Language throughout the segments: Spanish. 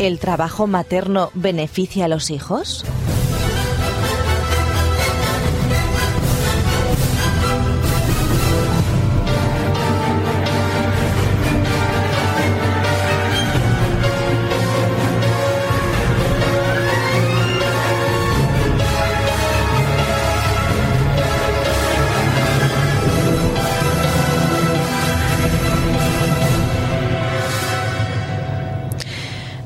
¿El trabajo materno beneficia a los hijos?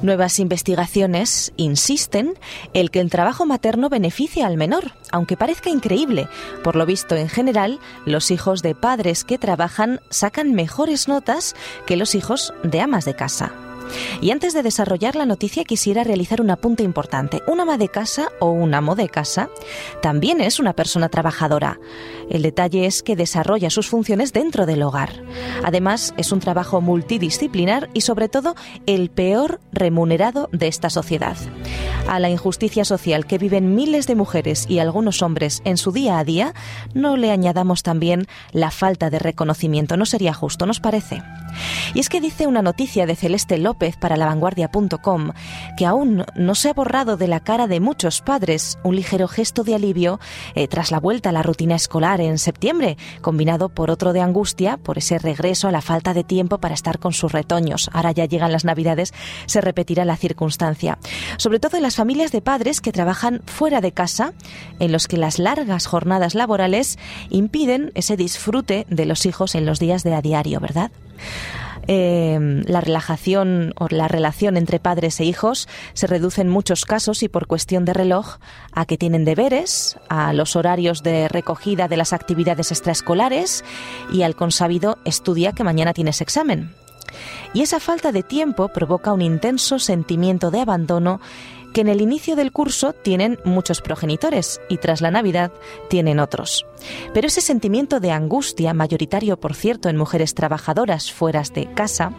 Nuevas investigaciones insisten en que el trabajo materno beneficia al menor, aunque parezca increíble. Por lo visto, en general, los hijos de padres que trabajan sacan mejores notas que los hijos de amas de casa. Y antes de desarrollar la noticia quisiera realizar un apunte importante. Un ama de casa o un amo de casa también es una persona trabajadora. El detalle es que desarrolla sus funciones dentro del hogar. Además, es un trabajo multidisciplinar y sobre todo el peor remunerado de esta sociedad. A la injusticia social que viven miles de mujeres y algunos hombres en su día a día, no le añadamos también la falta de reconocimiento. No sería justo, ¿nos parece? Y es que dice una noticia de Celeste López para lavanguardia.com que aún no se ha borrado de la cara de muchos padres un ligero gesto de alivio eh, tras la vuelta a la rutina escolar en septiembre, combinado por otro de angustia por ese regreso a la falta de tiempo para estar con sus retoños. Ahora ya llegan las Navidades, se repetirá la circunstancia. Sobre todo en las familias de padres que trabajan fuera de casa, en los que las largas jornadas laborales impiden ese disfrute de los hijos en los días de a diario, ¿verdad? Eh, la relajación o la relación entre padres e hijos se reduce en muchos casos y por cuestión de reloj a que tienen deberes, a los horarios de recogida de las actividades extraescolares y al consabido estudia que mañana tienes examen. Y esa falta de tiempo provoca un intenso sentimiento de abandono que en el inicio del curso tienen muchos progenitores y tras la Navidad tienen otros. Pero ese sentimiento de angustia, mayoritario por cierto en mujeres trabajadoras fuera de casa,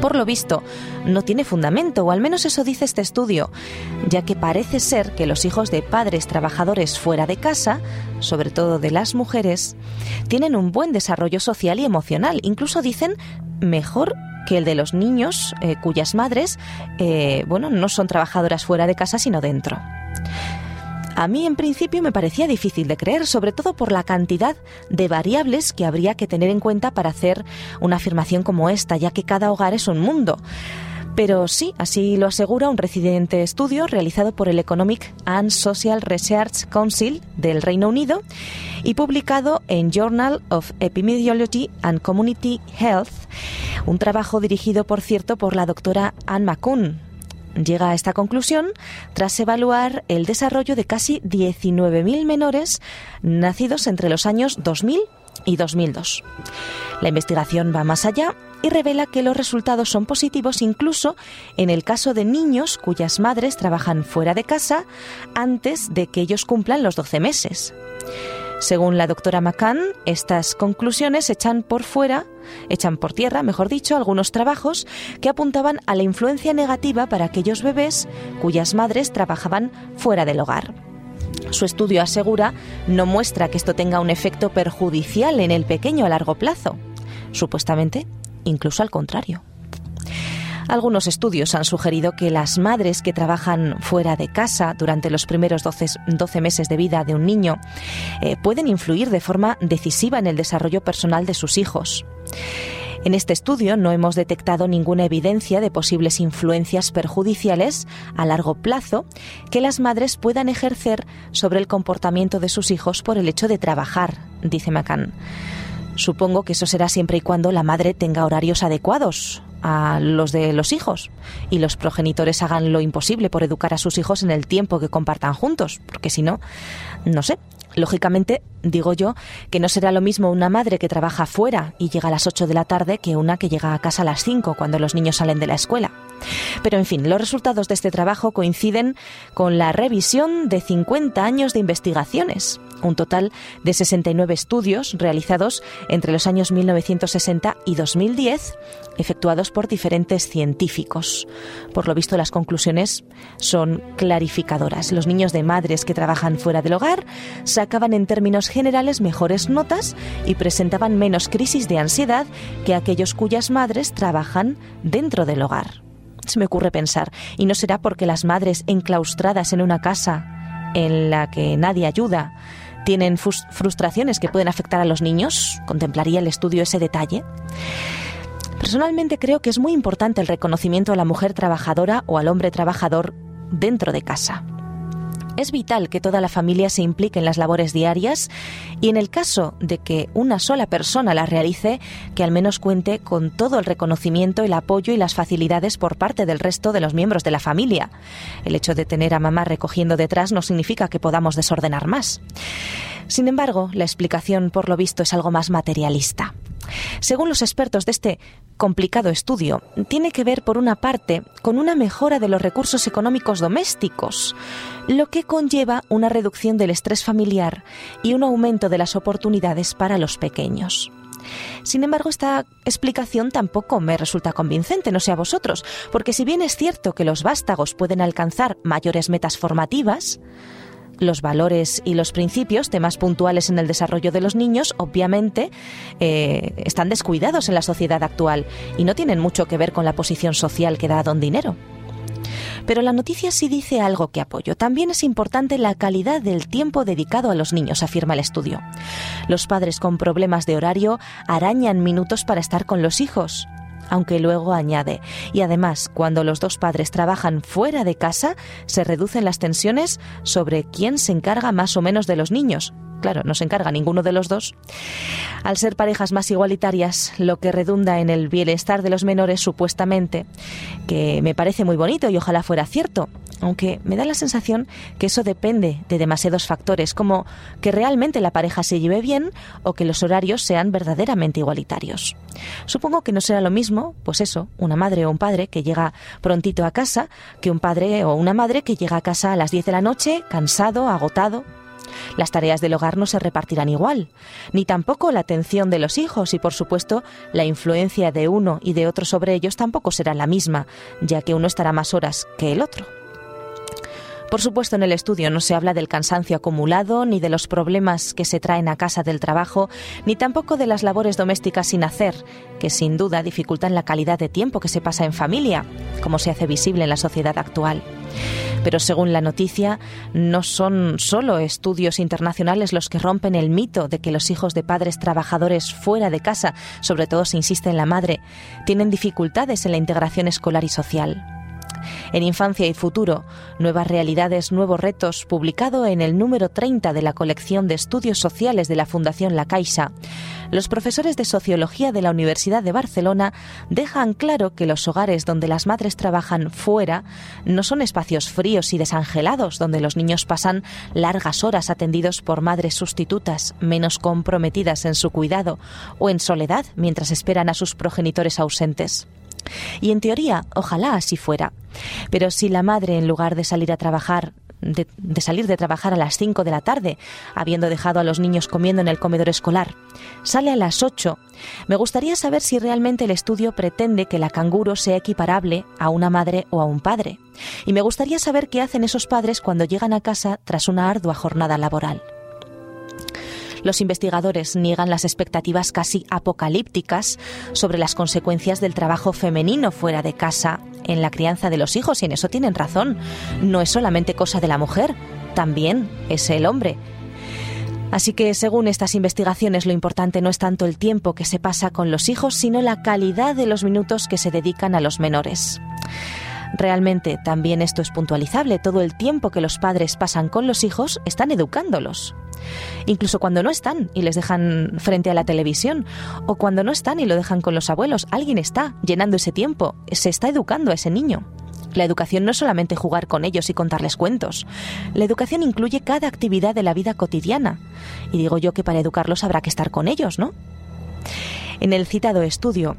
por lo visto, no tiene fundamento, o al menos eso dice este estudio, ya que parece ser que los hijos de padres trabajadores fuera de casa, sobre todo de las mujeres, tienen un buen desarrollo social y emocional, incluso dicen mejor que el de los niños eh, cuyas madres, eh, bueno, no son trabajadoras fuera de casa, sino dentro. A mí en principio me parecía difícil de creer, sobre todo por la cantidad de variables que habría que tener en cuenta para hacer una afirmación como esta, ya que cada hogar es un mundo. Pero sí, así lo asegura un reciente estudio realizado por el Economic and Social Research Council del Reino Unido y publicado en Journal of Epidemiology and Community Health, un trabajo dirigido, por cierto, por la doctora Anne McCune. Llega a esta conclusión tras evaluar el desarrollo de casi 19.000 menores nacidos entre los años 2000 y 2002. La investigación va más allá y revela que los resultados son positivos incluso en el caso de niños cuyas madres trabajan fuera de casa antes de que ellos cumplan los 12 meses. Según la doctora McCann, estas conclusiones echan por fuera, echan por tierra, mejor dicho, algunos trabajos que apuntaban a la influencia negativa para aquellos bebés cuyas madres trabajaban fuera del hogar. Su estudio asegura no muestra que esto tenga un efecto perjudicial en el pequeño a largo plazo. Supuestamente incluso al contrario. Algunos estudios han sugerido que las madres que trabajan fuera de casa durante los primeros 12, meses de vida de un niño eh, pueden influir de forma decisiva en el desarrollo personal de sus hijos. En este estudio no hemos detectado ninguna evidencia de posibles influencias perjudiciales a largo plazo que las madres puedan ejercer sobre el comportamiento de sus hijos por el hecho de trabajar, dice McCann. Supongo que eso será siempre y cuando la madre tenga horarios adecuados a los de los hijos y los progenitores hagan lo imposible por educar a sus hijos en el tiempo que compartan juntos, porque si no, no sé. Lógicamente, digo yo, que no será lo mismo una madre que trabaja fuera y llega a las 8 de la tarde que una que llega a casa a las 5 cuando los niños salen de la escuela. Pero en fin, los resultados de este trabajo coinciden con la revisión de 50 años de investigaciones un total de 69 estudios realizados entre los años 1960 y 2010, efectuados por diferentes científicos. Por lo visto, las conclusiones son clarificadoras. Los niños de madres que trabajan fuera del hogar sacaban en términos generales mejores notas y presentaban menos crisis de ansiedad que aquellos cuyas madres trabajan dentro del hogar. Me ocurre pensar. ¿Y no será porque las madres enclaustradas en una casa en la que nadie ayuda tienen frustraciones que pueden afectar a los niños? ¿Contemplaría el estudio ese detalle? Personalmente creo que es muy importante el reconocimiento a la mujer trabajadora o al hombre trabajador dentro de casa. Es vital que toda la familia se implique en las labores diarias y en el caso de que una sola persona las realice, que al menos cuente con todo el reconocimiento, el apoyo y las facilidades por parte del resto de los miembros de la familia. El hecho de tener a mamá recogiendo detrás no significa que podamos desordenar más. Sin embargo, la explicación, por lo visto, es algo más materialista. Según los expertos de este complicado estudio, tiene que ver, por una parte, con una mejora de los recursos económicos domésticos, lo que conlleva una reducción del estrés familiar y un aumento de las oportunidades para los pequeños. Sin embargo, esta explicación tampoco me resulta convincente, no sé a vosotros, porque si bien es cierto que los vástagos pueden alcanzar mayores metas formativas, los valores y los principios, temas puntuales en el desarrollo de los niños, obviamente eh, están descuidados en la sociedad actual y no tienen mucho que ver con la posición social que da don dinero. Pero la noticia sí dice algo que apoyo. También es importante la calidad del tiempo dedicado a los niños, afirma el estudio. Los padres con problemas de horario arañan minutos para estar con los hijos aunque luego añade, y además, cuando los dos padres trabajan fuera de casa, se reducen las tensiones sobre quién se encarga más o menos de los niños. Claro, no se encarga ninguno de los dos. Al ser parejas más igualitarias, lo que redunda en el bienestar de los menores supuestamente, que me parece muy bonito y ojalá fuera cierto, aunque me da la sensación que eso depende de demasiados factores, como que realmente la pareja se lleve bien o que los horarios sean verdaderamente igualitarios. Supongo que no será lo mismo, pues eso, una madre o un padre que llega prontito a casa, que un padre o una madre que llega a casa a las 10 de la noche, cansado, agotado. Las tareas del hogar no se repartirán igual, ni tampoco la atención de los hijos y, por supuesto, la influencia de uno y de otro sobre ellos tampoco será la misma, ya que uno estará más horas que el otro. Por supuesto, en el estudio no se habla del cansancio acumulado, ni de los problemas que se traen a casa del trabajo, ni tampoco de las labores domésticas sin hacer, que sin duda dificultan la calidad de tiempo que se pasa en familia, como se hace visible en la sociedad actual. Pero según la noticia, no son solo estudios internacionales los que rompen el mito de que los hijos de padres trabajadores fuera de casa, sobre todo si insiste en la madre, tienen dificultades en la integración escolar y social. En Infancia y Futuro, Nuevas Realidades, Nuevos Retos, publicado en el número 30 de la colección de estudios sociales de la Fundación La Caixa, los profesores de Sociología de la Universidad de Barcelona dejan claro que los hogares donde las madres trabajan fuera no son espacios fríos y desangelados donde los niños pasan largas horas atendidos por madres sustitutas menos comprometidas en su cuidado o en soledad mientras esperan a sus progenitores ausentes. Y en teoría, ojalá así fuera. Pero si la madre, en lugar de salir a trabajar, de, salir de trabajar a las 5 de la tarde, habiendo dejado a los niños comiendo en el comedor escolar, sale a las 8, me gustaría saber si realmente el estudio pretende que la canguro sea equiparable a una madre o a un padre. Y me gustaría saber qué hacen esos padres cuando llegan a casa tras una ardua jornada laboral. Los investigadores niegan las expectativas casi apocalípticas sobre las consecuencias del trabajo femenino fuera de casa en la crianza de los hijos y en eso tienen razón. No es solamente cosa de la mujer, también es el hombre. Así que, según estas investigaciones, lo importante no es tanto el tiempo que se pasa con los hijos, sino la calidad de los minutos que se dedican a los menores. Realmente también esto es puntualizable. Todo el tiempo que los padres pasan con los hijos están educándolos incluso cuando no están y les dejan frente a la televisión, o cuando no están y lo dejan con los abuelos, alguien está llenando ese tiempo, se está educando a ese niño. La educación no es solamente jugar con ellos y contarles cuentos. La educación incluye cada actividad de la vida cotidiana. Y digo yo que para educarlos habrá que estar con ellos, ¿no? En el citado estudio,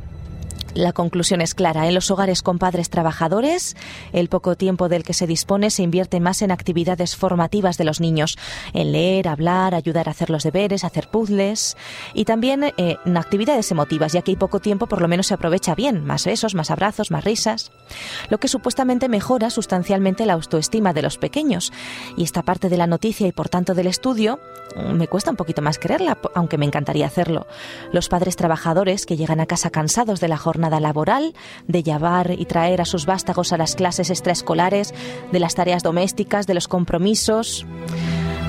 la conclusión es clara. En los hogares con padres trabajadores, el poco tiempo del que se dispone se invierte más en actividades formativas de los niños, en leer, hablar, ayudar a hacer los deberes, hacer puzzles y también eh, en actividades emotivas, ya que hay poco tiempo por lo menos se aprovecha bien, más besos, más abrazos, más risas, lo que supuestamente mejora sustancialmente la autoestima de los pequeños. Y esta parte de la noticia y por tanto del estudio mm, me cuesta un poquito más creerla, aunque me encantaría hacerlo. Los padres trabajadores que llegan a casa cansados de la jornada jornada laboral, de llevar y traer a sus vástagos a las clases extraescolares, de las tareas domésticas, de los compromisos.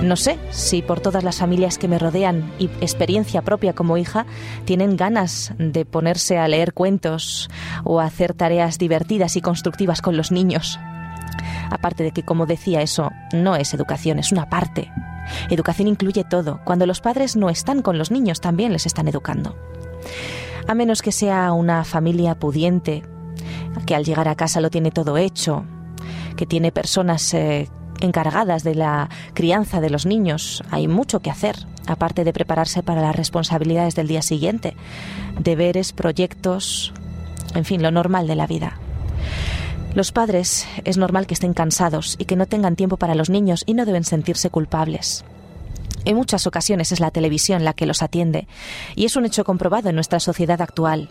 No sé si por todas las familias que me rodean y experiencia propia como hija tienen ganas de ponerse a leer cuentos o a hacer tareas divertidas y constructivas con los niños. Aparte de que, como decía, eso no es educación, es una parte. Educación incluye todo. Cuando los padres no están con los niños, también les están educando. A menos que sea una familia pudiente, que al llegar a casa lo tiene todo hecho, que tiene personas eh, encargadas de la crianza de los niños. Hay mucho que hacer, aparte de prepararse para las responsabilidades del día siguiente, deberes, proyectos, en fin, lo normal de la vida. Los padres es normal que estén cansados y que no tengan tiempo para los niños y no deben sentirse culpables. En muchas ocasiones es la televisión la que los atiende, y es un hecho comprobado en nuestra sociedad actual.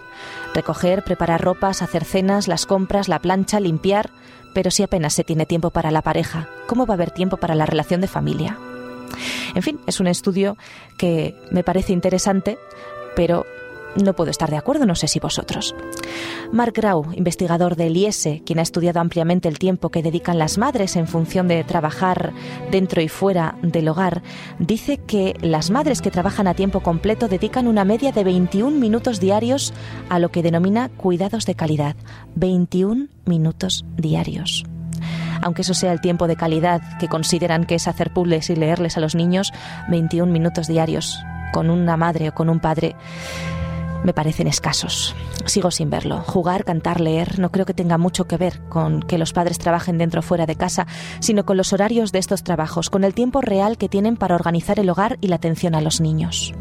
Recoger, preparar ropas, hacer cenas, las compras, la plancha, limpiar, pero si apenas se tiene tiempo para la pareja, ¿cómo va a haber tiempo para la relación de familia? En fin, es un estudio que me parece interesante, pero no puedo estar de acuerdo, no sé si vosotros. Mark Grau, investigador del IESE, quien ha estudiado ampliamente el tiempo que dedican las madres en función de trabajar dentro y fuera del hogar, dice que las madres que trabajan a tiempo completo dedican una media de 21 minutos diarios a lo que denomina cuidados de calidad. 21 minutos diarios aunque eso sea el tiempo de calidad que consideran que es hacer puzzles y leerles a los niños, 21 minutos diarios con una madre o con un padre me parecen escasos. Sigo sin verlo. Jugar, cantar, leer no creo que tenga mucho que ver con que los padres trabajen dentro o fuera de casa, sino con los horarios de estos trabajos, con el tiempo real que tienen para organizar el hogar y la atención a los niños.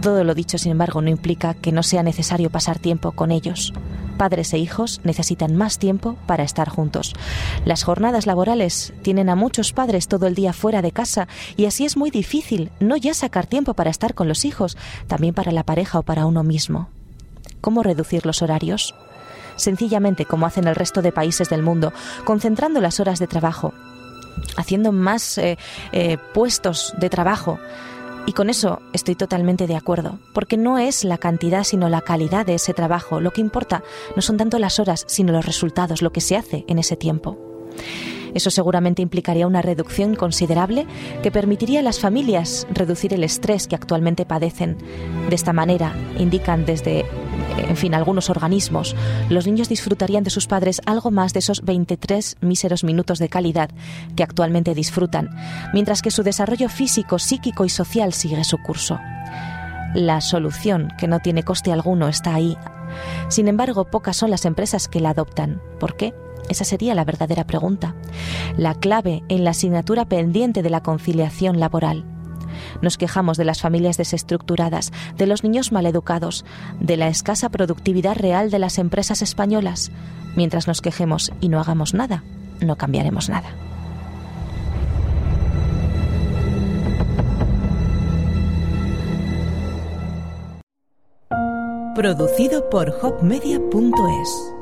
Todo lo dicho, sin embargo, no implica que no sea necesario pasar tiempo con ellos. Padres e hijos necesitan más tiempo para estar juntos. Las jornadas laborales tienen a muchos padres todo el día fuera de casa y así es muy difícil no ya sacar tiempo para estar con los hijos, también para la pareja o para uno mismo. ¿Cómo reducir los horarios? Sencillamente como hacen el resto de países del mundo, concentrando las horas de trabajo, haciendo más eh, eh, puestos de trabajo, y con eso estoy totalmente de acuerdo, porque no es la cantidad sino la calidad de ese trabajo. Lo que importa no son tanto las horas, sino los resultados, lo que se hace en ese tiempo. Eso seguramente implicaría una reducción considerable que permitiría a las familias reducir el estrés que actualmente padecen. De esta manera, indican desde, en fin, algunos organismos, los niños disfrutarían de sus padres algo más de esos 23 míseros minutos de calidad que actualmente disfrutan, mientras que su desarrollo físico, psíquico y social sigue su curso. La solución, que no tiene coste alguno, está ahí. Sin embargo, pocas son las empresas que la adoptan. ¿Por qué? Esa sería la verdadera pregunta. La clave en la asignatura pendiente de la conciliación laboral. Nos quejamos de las familias desestructuradas, de los niños maleducados, de la escasa productividad real de las empresas españolas. Mientras nos quejemos y no hagamos nada, no cambiaremos nada. Producido por hopmedia.es